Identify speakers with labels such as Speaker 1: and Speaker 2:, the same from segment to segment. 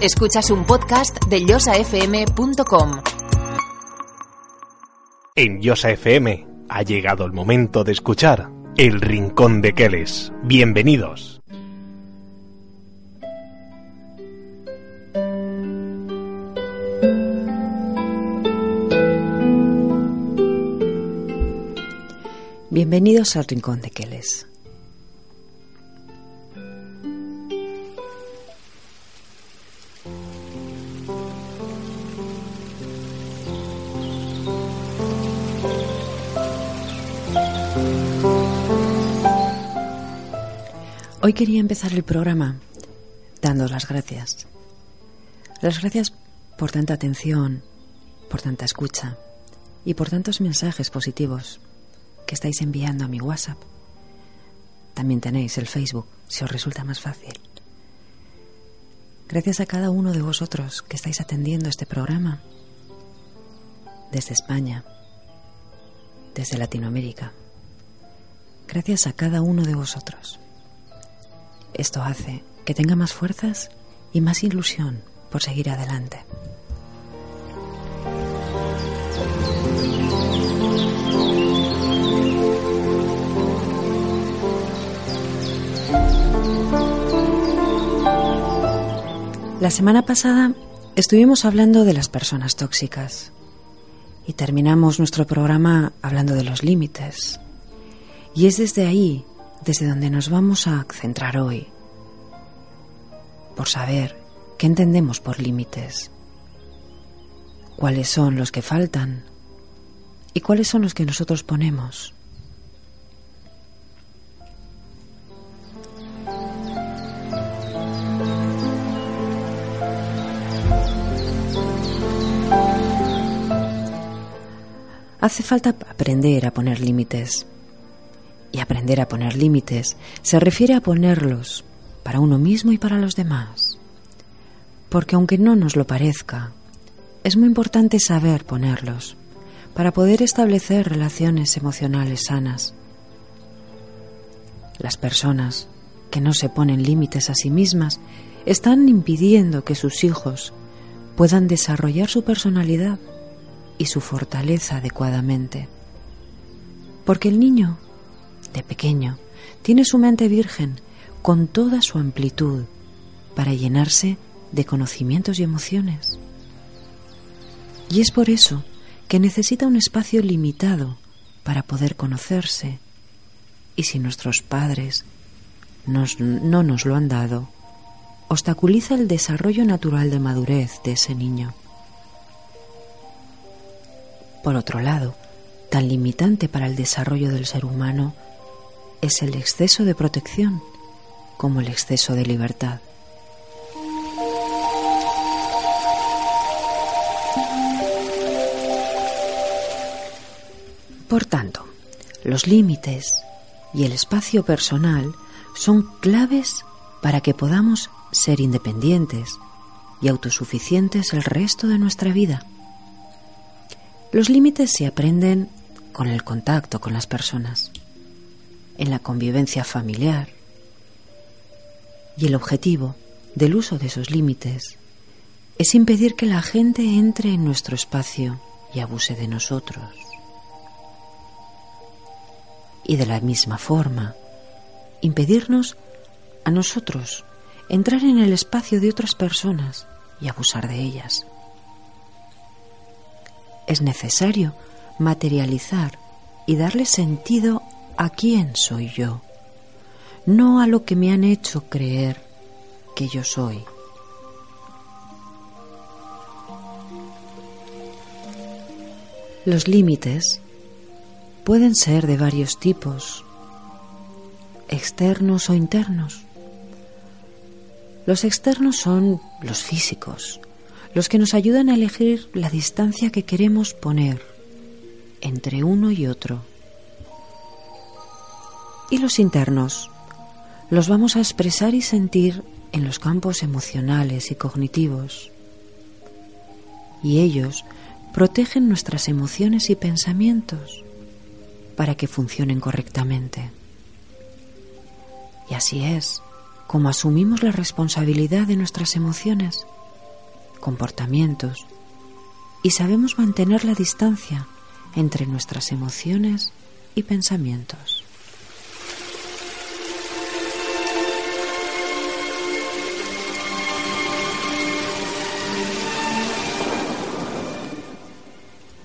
Speaker 1: Escuchas un podcast de yosafm.com.
Speaker 2: En Yosa FM ha llegado el momento de escuchar El Rincón de Keles. Bienvenidos.
Speaker 3: Bienvenidos al Rincón de Keles. Hoy quería empezar el programa dando las gracias. Las gracias por tanta atención, por tanta escucha y por tantos mensajes positivos que estáis enviando a mi WhatsApp. También tenéis el Facebook, si os resulta más fácil. Gracias a cada uno de vosotros que estáis atendiendo este programa desde España, desde Latinoamérica. Gracias a cada uno de vosotros. Esto hace que tenga más fuerzas y más ilusión por seguir adelante. La semana pasada estuvimos hablando de las personas tóxicas y terminamos nuestro programa hablando de los límites. Y es desde ahí desde donde nos vamos a centrar hoy, por saber qué entendemos por límites, cuáles son los que faltan y cuáles son los que nosotros ponemos. Hace falta aprender a poner límites. Y aprender a poner límites se refiere a ponerlos para uno mismo y para los demás. Porque aunque no nos lo parezca, es muy importante saber ponerlos para poder establecer relaciones emocionales sanas. Las personas que no se ponen límites a sí mismas están impidiendo que sus hijos puedan desarrollar su personalidad y su fortaleza adecuadamente. Porque el niño de pequeño, tiene su mente virgen con toda su amplitud para llenarse de conocimientos y emociones. Y es por eso que necesita un espacio limitado para poder conocerse. Y si nuestros padres no nos lo han dado, obstaculiza el desarrollo natural de madurez de ese niño. Por otro lado, tan limitante para el desarrollo del ser humano es el exceso de protección como el exceso de libertad. Por tanto, los límites y el espacio personal son claves para que podamos ser independientes y autosuficientes el resto de nuestra vida. Los límites se aprenden con el contacto con las personas en la convivencia familiar. Y el objetivo del uso de esos límites es impedir que la gente entre en nuestro espacio y abuse de nosotros. Y de la misma forma, impedirnos a nosotros entrar en el espacio de otras personas y abusar de ellas. Es necesario materializar y darle sentido a quién soy yo, no a lo que me han hecho creer que yo soy. Los límites pueden ser de varios tipos, externos o internos. Los externos son los físicos, los que nos ayudan a elegir la distancia que queremos poner entre uno y otro. Y los internos los vamos a expresar y sentir en los campos emocionales y cognitivos. Y ellos protegen nuestras emociones y pensamientos para que funcionen correctamente. Y así es como asumimos la responsabilidad de nuestras emociones, comportamientos y sabemos mantener la distancia entre nuestras emociones y pensamientos.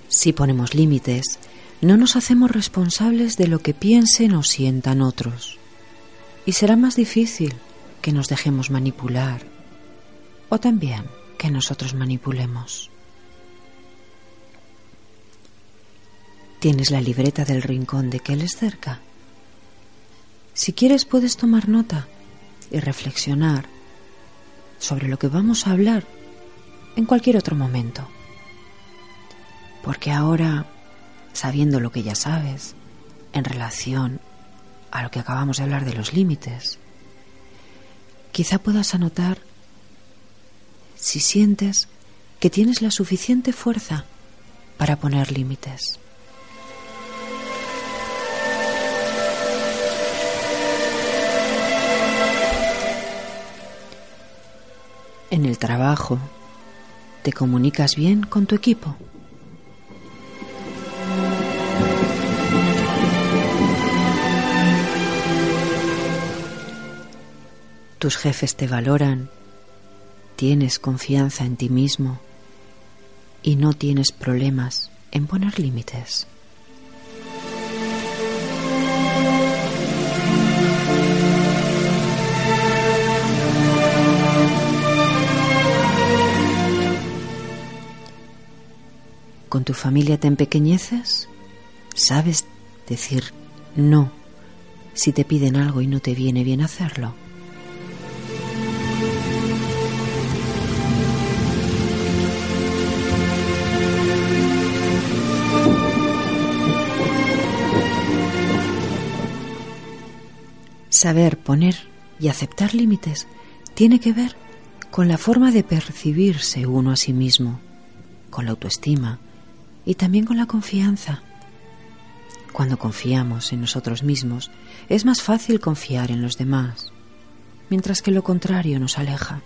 Speaker 3: Si ponemos límites, no nos hacemos responsables de lo que piensen o sientan otros. Y será más difícil que nos dejemos manipular o también que nosotros manipulemos. ¿Tienes la libreta del rincón de es cerca? Si quieres puedes tomar nota y reflexionar sobre lo que vamos a hablar en cualquier otro momento. Porque ahora, sabiendo lo que ya sabes en relación a lo que acabamos de hablar de los límites, quizá puedas anotar si sientes que tienes la suficiente fuerza para poner límites. En el trabajo, ¿te comunicas bien con tu equipo? tus jefes te valoran, tienes confianza en ti mismo y no tienes problemas en poner límites. ¿Con tu familia te empequeñeces? ¿Sabes decir no si te piden algo y no te viene bien hacerlo? Saber poner y aceptar límites tiene que ver con la forma de percibirse uno a sí mismo, con la autoestima y también con la confianza. Cuando confiamos en nosotros mismos, es más fácil confiar en los demás, mientras que lo contrario nos aleja.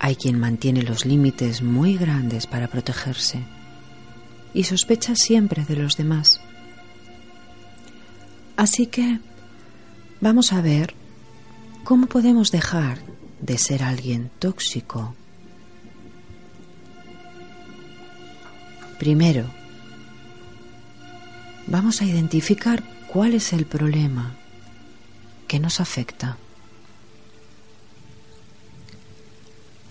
Speaker 3: Hay quien mantiene los límites muy grandes para protegerse y sospecha siempre de los demás Así que vamos a ver cómo podemos dejar de ser alguien tóxico. Primero, vamos a identificar cuál es el problema que nos afecta.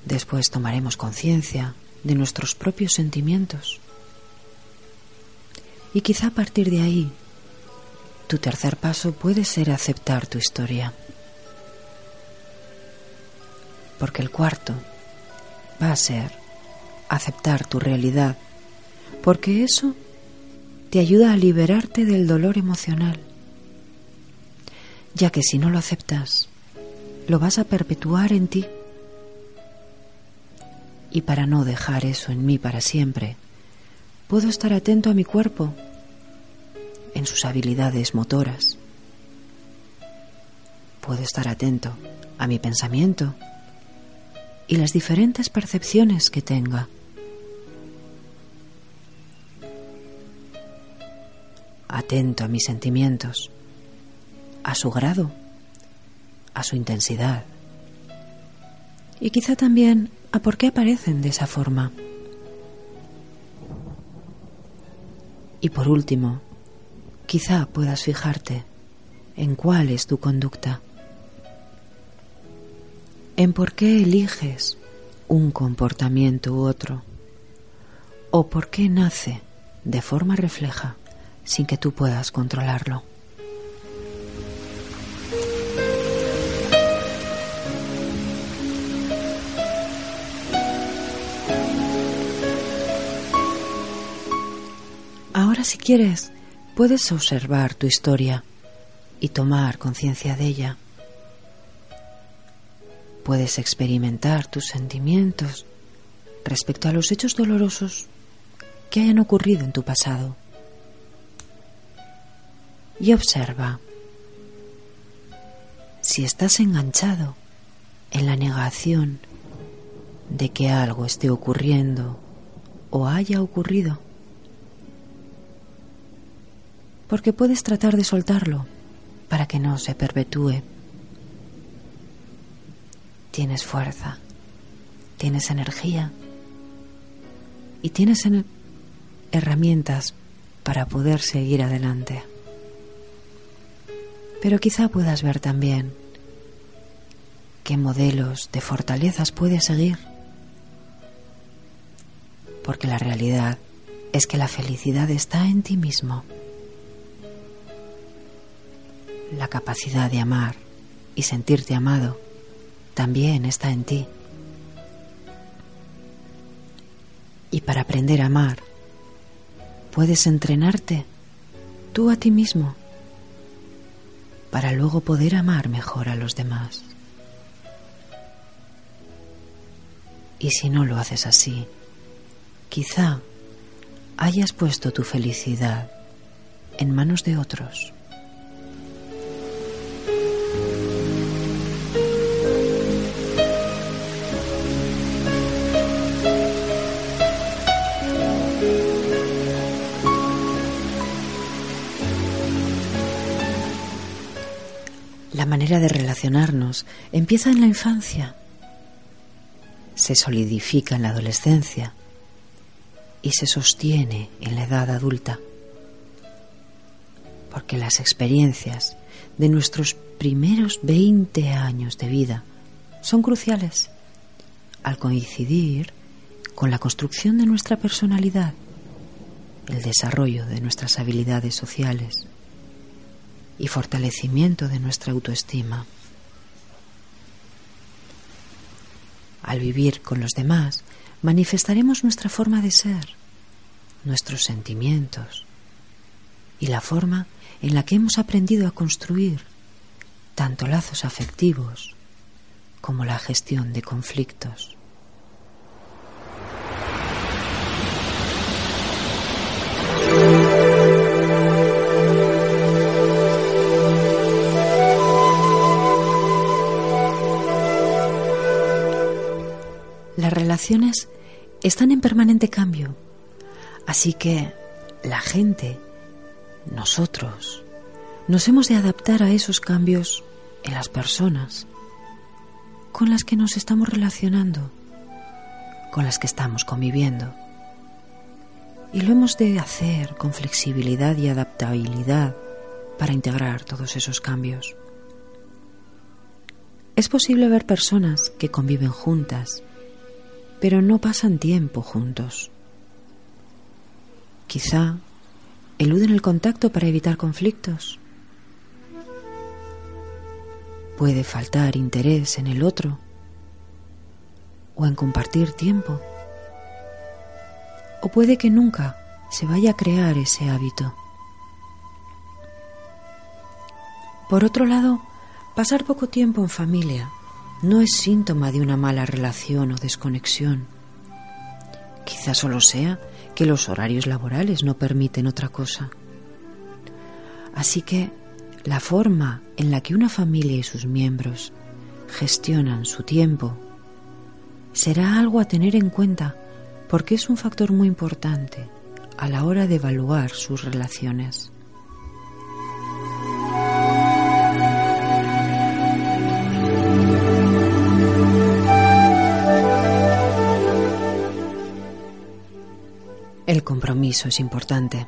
Speaker 3: Después tomaremos conciencia de nuestros propios sentimientos. Y quizá a partir de ahí tu tercer paso puede ser aceptar tu historia. Porque el cuarto va a ser aceptar tu realidad, porque eso te ayuda a liberarte del dolor emocional, ya que si no lo aceptas, lo vas a perpetuar en ti. Y para no dejar eso en mí para siempre, puedo estar atento a mi cuerpo en sus habilidades motoras. Puedo estar atento a mi pensamiento y las diferentes percepciones que tenga. Atento a mis sentimientos, a su grado, a su intensidad y quizá también a por qué aparecen de esa forma. Y por último, Quizá puedas fijarte en cuál es tu conducta, en por qué eliges un comportamiento u otro, o por qué nace de forma refleja sin que tú puedas controlarlo. Ahora si quieres, puedes observar tu historia y tomar conciencia de ella. Puedes experimentar tus sentimientos respecto a los hechos dolorosos que hayan ocurrido en tu pasado. Y observa si estás enganchado en la negación de que algo esté ocurriendo o haya ocurrido. Porque puedes tratar de soltarlo para que no se perpetúe. Tienes fuerza, tienes energía y tienes herramientas para poder seguir adelante. Pero quizá puedas ver también qué modelos de fortalezas puedes seguir. Porque la realidad es que la felicidad está en ti mismo la capacidad de amar y sentirte amado también está en ti. Y para aprender a amar, puedes entrenarte tú a ti mismo para luego poder amar mejor a los demás. Y si no lo haces así, quizá hayas puesto tu felicidad en manos de otros. La manera de relacionarnos empieza en la infancia, se solidifica en la adolescencia y se sostiene en la edad adulta. Porque las experiencias de nuestros primeros 20 años de vida son cruciales al coincidir con la construcción de nuestra personalidad, el desarrollo de nuestras habilidades sociales, y fortalecimiento de nuestra autoestima. Al vivir con los demás, manifestaremos nuestra forma de ser, nuestros sentimientos y la forma en la que hemos aprendido a construir tanto lazos afectivos como la gestión de conflictos. Relaciones están en permanente cambio. Así que la gente, nosotros, nos hemos de adaptar a esos cambios en las personas con las que nos estamos relacionando, con las que estamos conviviendo. Y lo hemos de hacer con flexibilidad y adaptabilidad para integrar todos esos cambios. Es posible ver personas que conviven juntas pero no pasan tiempo juntos. Quizá eluden el contacto para evitar conflictos. Puede faltar interés en el otro o en compartir tiempo. O puede que nunca se vaya a crear ese hábito. Por otro lado, pasar poco tiempo en familia no es síntoma de una mala relación o desconexión. Quizás solo sea que los horarios laborales no permiten otra cosa. Así que la forma en la que una familia y sus miembros gestionan su tiempo será algo a tener en cuenta porque es un factor muy importante a la hora de evaluar sus relaciones. El compromiso es importante.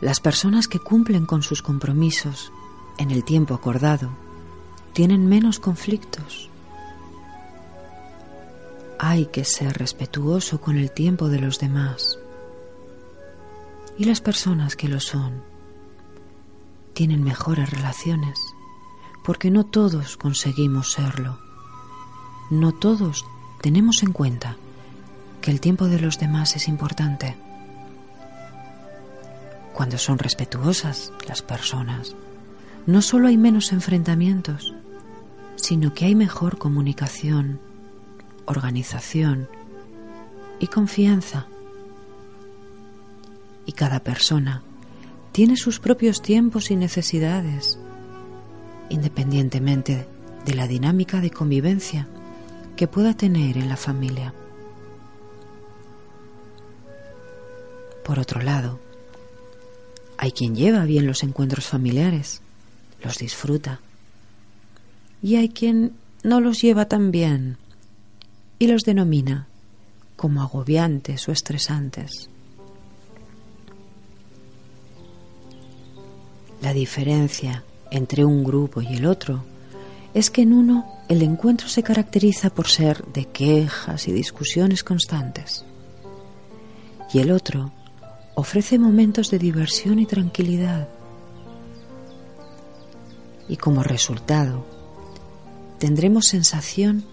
Speaker 3: Las personas que cumplen con sus compromisos en el tiempo acordado tienen menos conflictos. Hay que ser respetuoso con el tiempo de los demás. Y las personas que lo son tienen mejores relaciones, porque no todos conseguimos serlo. No todos tenemos en cuenta que el tiempo de los demás es importante. Cuando son respetuosas las personas, no solo hay menos enfrentamientos, sino que hay mejor comunicación, organización y confianza. Y cada persona tiene sus propios tiempos y necesidades, independientemente de la dinámica de convivencia que pueda tener en la familia. Por otro lado, hay quien lleva bien los encuentros familiares, los disfruta, y hay quien no los lleva tan bien y los denomina como agobiantes o estresantes. La diferencia entre un grupo y el otro es que en uno el encuentro se caracteriza por ser de quejas y discusiones constantes y el otro ofrece momentos de diversión y tranquilidad. Y como resultado, tendremos sensación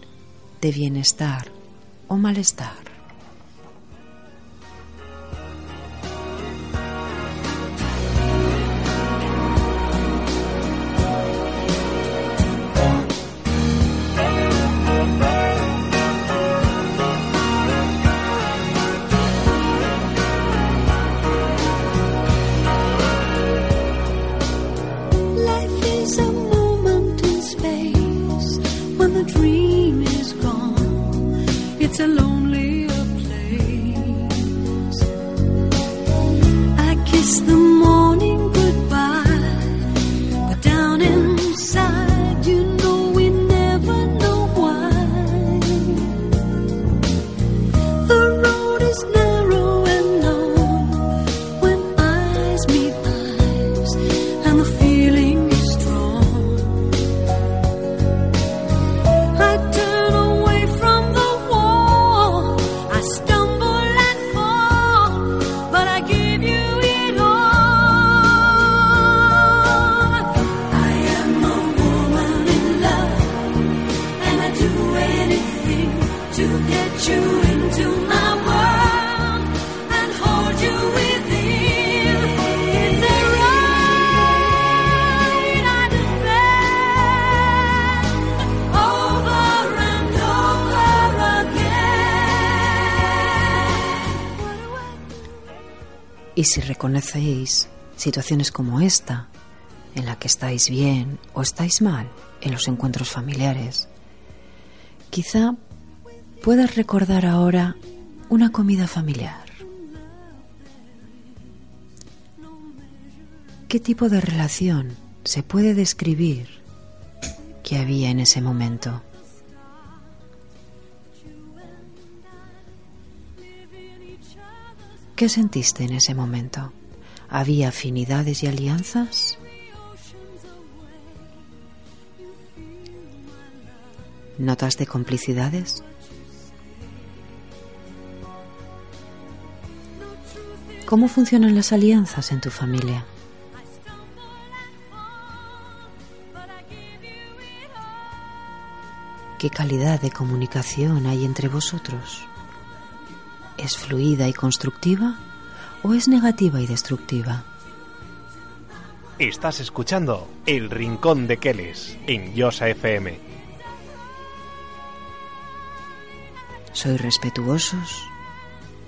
Speaker 3: de bienestar o malestar. Si reconocéis situaciones como esta, en la que estáis bien o estáis mal en los encuentros familiares, quizá puedas recordar ahora una comida familiar. ¿Qué tipo de relación se puede describir que había en ese momento? ¿Qué sentiste en ese momento? ¿Había afinidades y alianzas? ¿Notas de complicidades? ¿Cómo funcionan las alianzas en tu familia? ¿Qué calidad de comunicación hay entre vosotros? ¿Es fluida y constructiva o es negativa y destructiva?
Speaker 2: Estás escuchando El Rincón de Keles en Yosa FM.
Speaker 3: ¿Soy respetuosos,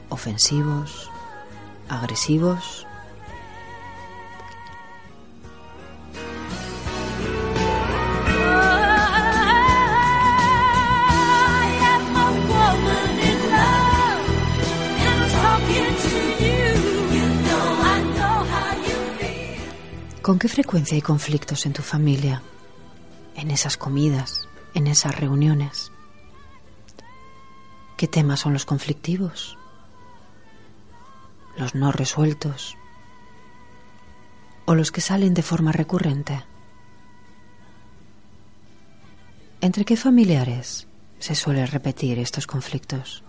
Speaker 3: ofensivos, agresivos? ¿Con qué frecuencia hay conflictos en tu familia? En esas comidas, en esas reuniones. ¿Qué temas son los conflictivos? ¿Los no resueltos? ¿O los que salen de forma recurrente? ¿Entre qué familiares se suele repetir estos conflictos?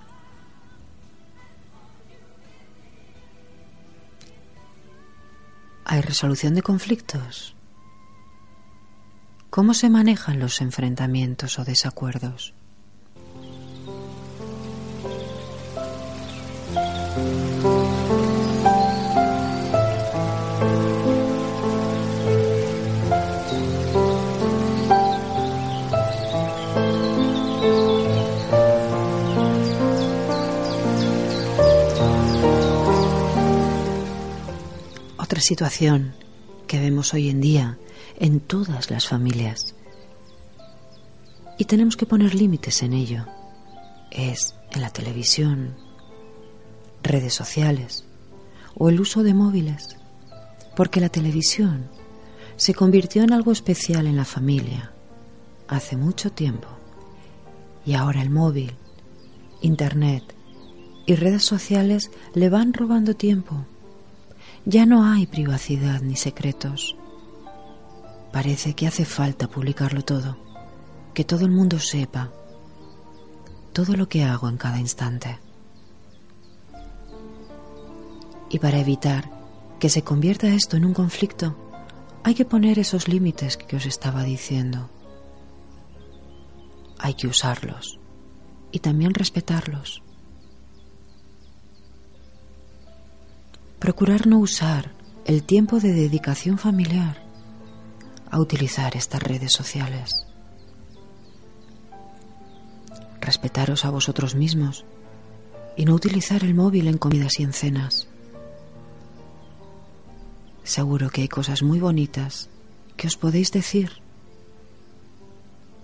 Speaker 3: ¿Hay resolución de conflictos? ¿Cómo se manejan los enfrentamientos o desacuerdos? Situación que vemos hoy en día en todas las familias. Y tenemos que poner límites en ello. Es en la televisión, redes sociales o el uso de móviles. Porque la televisión se convirtió en algo especial en la familia hace mucho tiempo. Y ahora el móvil, Internet y redes sociales le van robando tiempo. Ya no hay privacidad ni secretos. Parece que hace falta publicarlo todo, que todo el mundo sepa todo lo que hago en cada instante. Y para evitar que se convierta esto en un conflicto, hay que poner esos límites que os estaba diciendo. Hay que usarlos y también respetarlos. Procurar no usar el tiempo de dedicación familiar a utilizar estas redes sociales. Respetaros a vosotros mismos y no utilizar el móvil en comidas y en cenas. Seguro que hay cosas muy bonitas que os podéis decir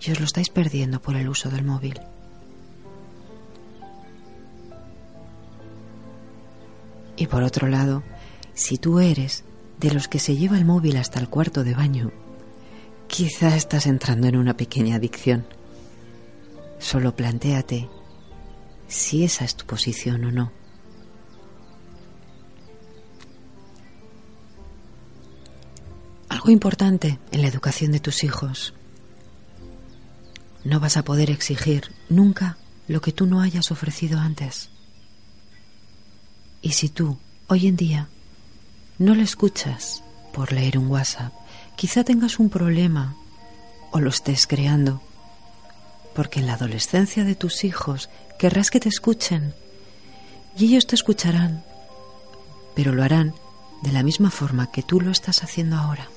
Speaker 3: y os lo estáis perdiendo por el uso del móvil. Y por otro lado, si tú eres de los que se lleva el móvil hasta el cuarto de baño, quizá estás entrando en una pequeña adicción. Solo plantéate si esa es tu posición o no. Algo importante en la educación de tus hijos. No vas a poder exigir nunca lo que tú no hayas ofrecido antes. Y si tú, hoy en día, no le escuchas por leer un WhatsApp, quizá tengas un problema o lo estés creando, porque en la adolescencia de tus hijos querrás que te escuchen y ellos te escucharán, pero lo harán de la misma forma que tú lo estás haciendo ahora.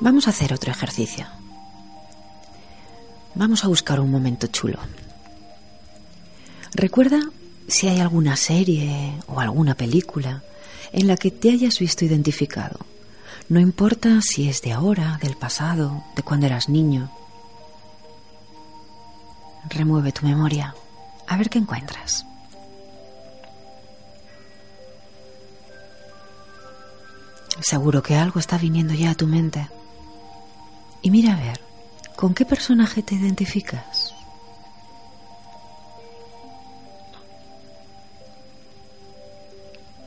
Speaker 3: Vamos a hacer otro ejercicio. Vamos a buscar un momento chulo. Recuerda si hay alguna serie o alguna película en la que te hayas visto identificado. No importa si es de ahora, del pasado, de cuando eras niño. Remueve tu memoria. A ver qué encuentras. Seguro que algo está viniendo ya a tu mente. Y mira a ver, ¿con qué personaje te identificas?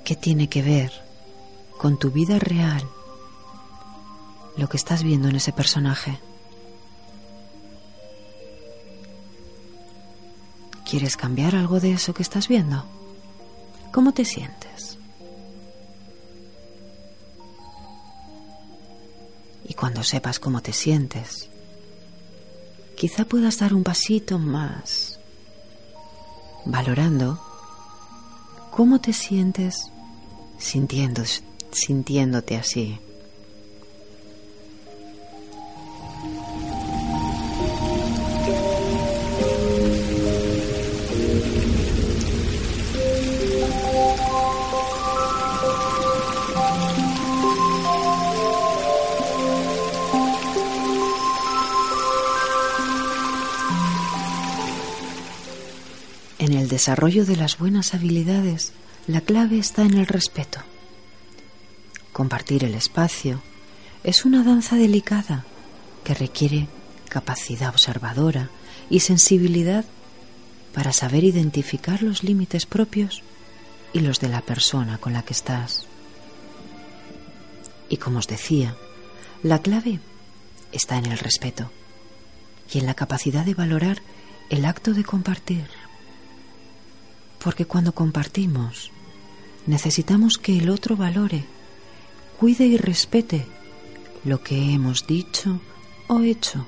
Speaker 3: ¿Qué tiene que ver con tu vida real lo que estás viendo en ese personaje? ¿Quieres cambiar algo de eso que estás viendo? ¿Cómo te sientes? Y cuando sepas cómo te sientes, quizá puedas dar un pasito más, valorando cómo te sientes sintiéndote así. Desarrollo de las buenas habilidades, la clave está en el respeto. Compartir el espacio es una danza delicada que requiere capacidad observadora y sensibilidad para saber identificar los límites propios y los de la persona con la que estás. Y como os decía, la clave está en el respeto y en la capacidad de valorar el acto de compartir. Porque cuando compartimos, necesitamos que el otro valore, cuide y respete lo que hemos dicho o hecho.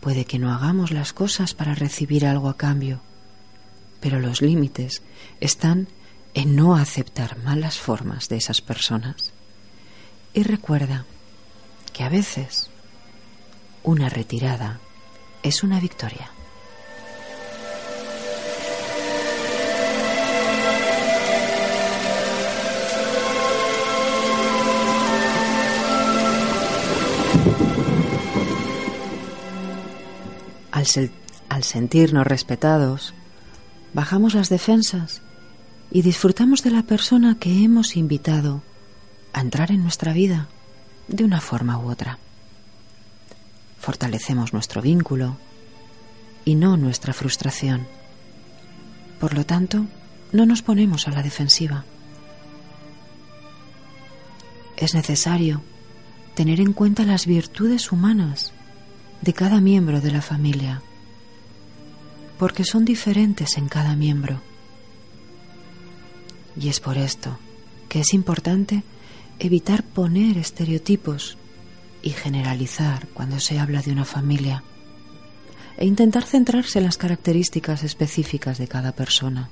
Speaker 3: Puede que no hagamos las cosas para recibir algo a cambio, Pero los límites están en no aceptar malas formas de esas personas. Y recuerda que a veces una retirada es una victoria. Al, sentirnos respetados, bajamos las defensas y disfrutamos de la persona que hemos invitado a entrar en nuestra vida de una forma u otra. Fortalecemos nuestro vínculo y no nuestra frustración. Por lo tanto, no nos ponemos a la defensiva. Es necesario tener en cuenta las virtudes humanas de cada miembro de la familia, porque son diferentes en cada miembro. Y es por esto que es importante evitar poner estereotipos y generalizar cuando se habla de una familia e intentar centrarse en las características específicas de cada persona.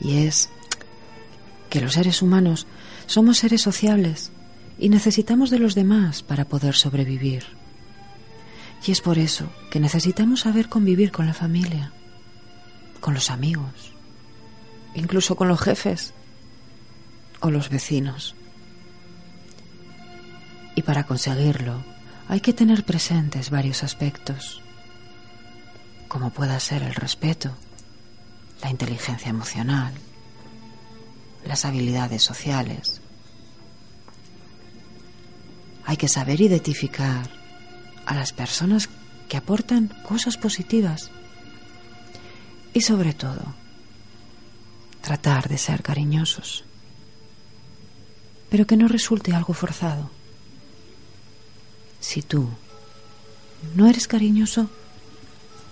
Speaker 3: Y es que los seres humanos somos seres sociables y necesitamos de los demás para poder sobrevivir. Y es por eso que necesitamos saber convivir con la familia, con los amigos, incluso con los jefes o los vecinos. Y para conseguirlo hay que tener presentes varios aspectos, como pueda ser el respeto, la inteligencia emocional, las habilidades sociales, hay que saber identificar a las personas que aportan cosas positivas. Y sobre todo tratar de ser cariñosos, pero que no resulte algo forzado. Si tú no eres cariñoso,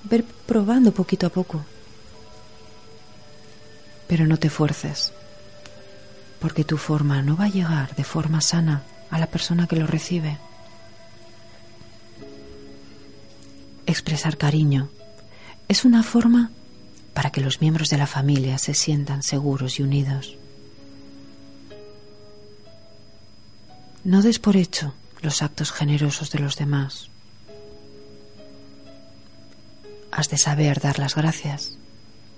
Speaker 3: ver probando poquito a poco, pero no te fuerces, porque tu forma no va a llegar de forma sana a la persona que lo recibe. Expresar cariño es una forma para que los miembros de la familia se sientan seguros y unidos. No des por hecho los actos generosos de los demás. Has de saber dar las gracias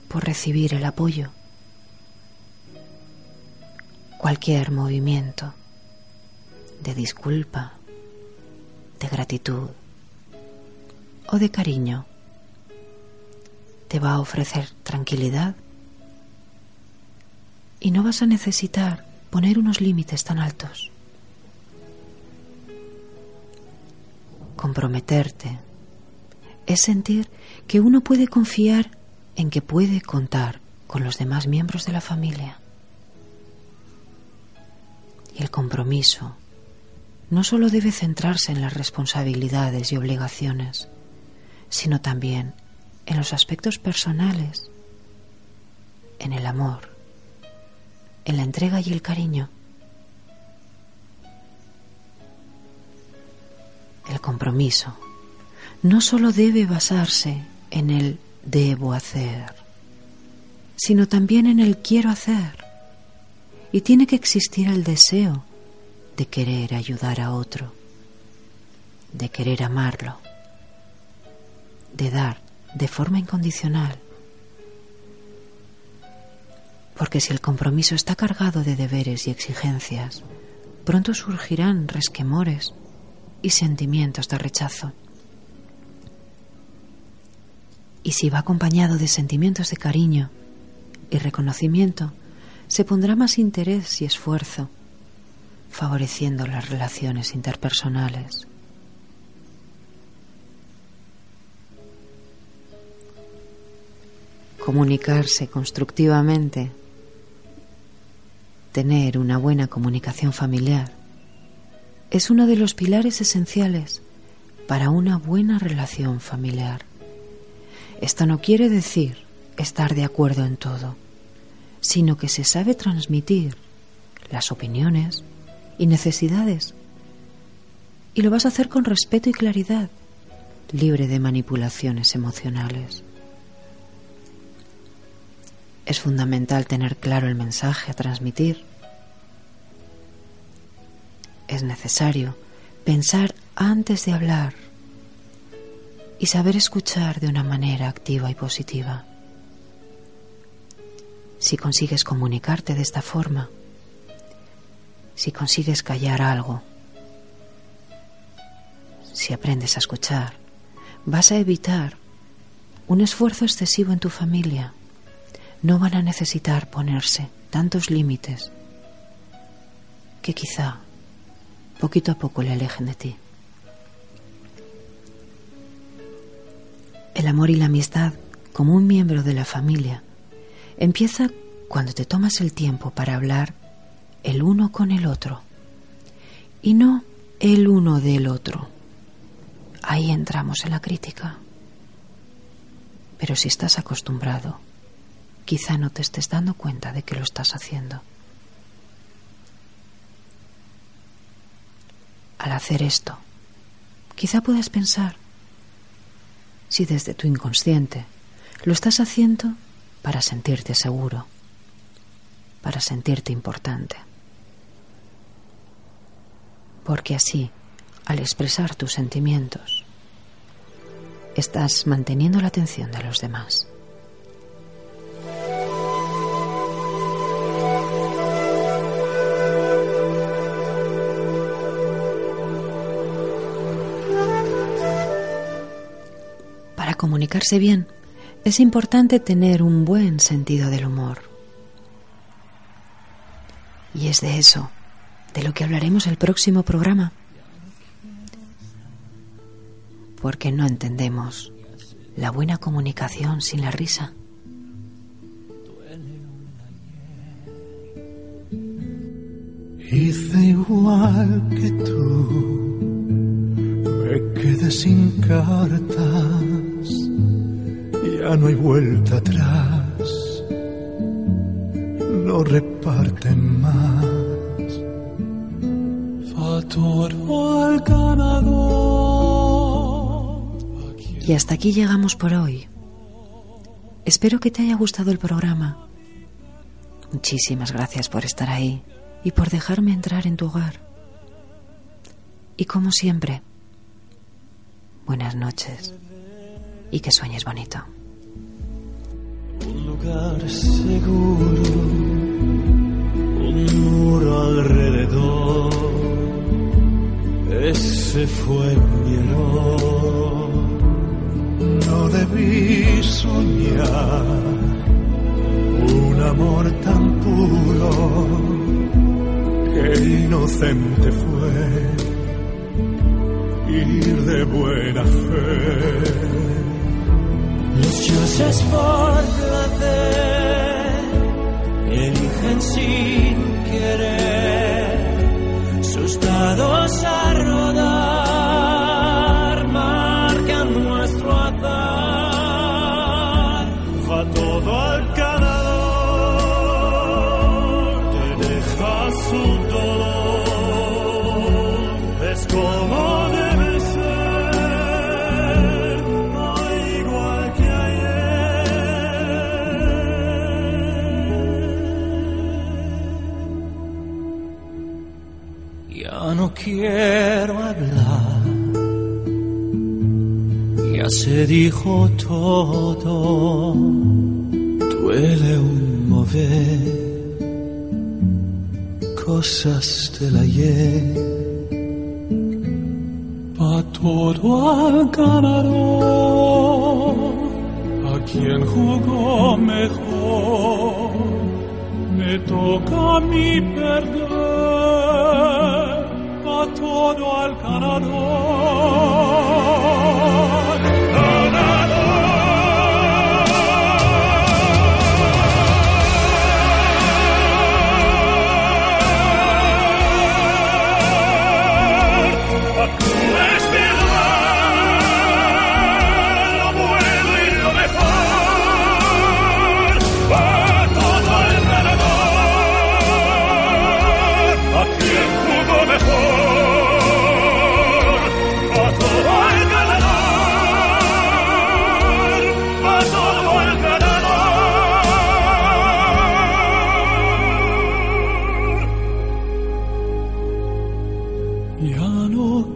Speaker 3: por recibir el apoyo. Cualquier movimiento de disculpa, de gratitud o de cariño te va a ofrecer tranquilidad y no vas a necesitar poner unos límites tan altos. Comprometerte es sentir que uno puede confiar en que puede contar con los demás miembros de la familia. Y el compromiso no solo debe centrarse en las responsabilidades y obligaciones, sino también en los aspectos personales, en el amor, en la entrega y el cariño. El compromiso no solo debe basarse en el debo hacer, sino también en el quiero hacer. Y tiene que existir el deseo de querer ayudar a otro, de querer amarlo, de dar de forma incondicional. Porque si el compromiso está cargado de deberes y exigencias, pronto surgirán resquemores y sentimientos de rechazo. Y si va acompañado de sentimientos de cariño y reconocimiento, se pondrá más interés y esfuerzo favoreciendo las relaciones interpersonales. Comunicarse constructivamente, tener una buena comunicación familiar, es uno de los pilares esenciales para una buena relación familiar. Esto no quiere decir estar de acuerdo en todo, sino que se sabe transmitir las opiniones, y necesidades. Y lo vas a hacer con respeto y claridad, libre de manipulaciones emocionales. Es fundamental tener claro el mensaje a transmitir. Es necesario pensar antes de hablar y saber escuchar de una manera activa y positiva. Si consigues comunicarte de esta forma, si consigues callar algo, si aprendes a escuchar, vas a evitar un esfuerzo excesivo en tu familia. No van a necesitar ponerse tantos límites que quizá poquito a poco le alejen de ti. El amor y la amistad como un miembro de la familia empieza cuando te tomas el tiempo para hablar el uno con el otro y no el uno del otro. Ahí entramos en la crítica. Pero si estás acostumbrado, quizá no te estés dando cuenta de que lo estás haciendo. Al hacer esto, quizá puedas pensar si desde tu inconsciente lo estás haciendo para sentirte seguro, para sentirte importante. Porque así al expresar tus sentimientos, estás manteniendo la atención de los demás. Para comunicarse bien, es importante tener un buen sentido del humor. Y es de eso de lo que hablaremos el próximo programa. Porque no entendemos la buena comunicación sin la risa.
Speaker 4: Hice igual que tú, me quedé sin cartas, ya no hay vuelta atrás, no reparten más. Fatoro al ganador.
Speaker 3: Y hasta aquí llegamos por hoy. Espero que te haya gustado el programa. Muchísimas gracias por estar ahí y por dejarme entrar en tu hogar. Y como siempre, buenas noches y que sueñes bonito.
Speaker 4: Un lugar seguro, Ese fue mi. No debí soñar un amor tan puro que inocente fue ir de buena fe. Los dioses por placer eligen sin querer sus dados a rodar, ya se dijo todo, duele un mover cosas del ayer. Pa todo al ganador, a quien jugó mejor, me toca a mí perder, pa todo al ganador.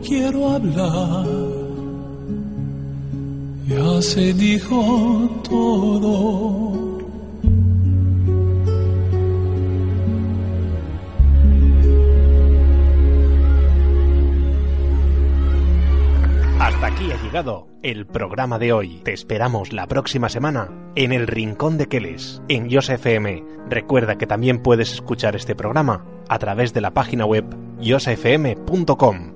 Speaker 4: Quiero hablar. Ya se dijo todo.
Speaker 2: Hasta aquí ha llegado el programa de hoy. Te esperamos la próxima semana en el Rincón de Keles, en Yos FM. Recuerda que también puedes escuchar este programa a través de la página web yosfm.com.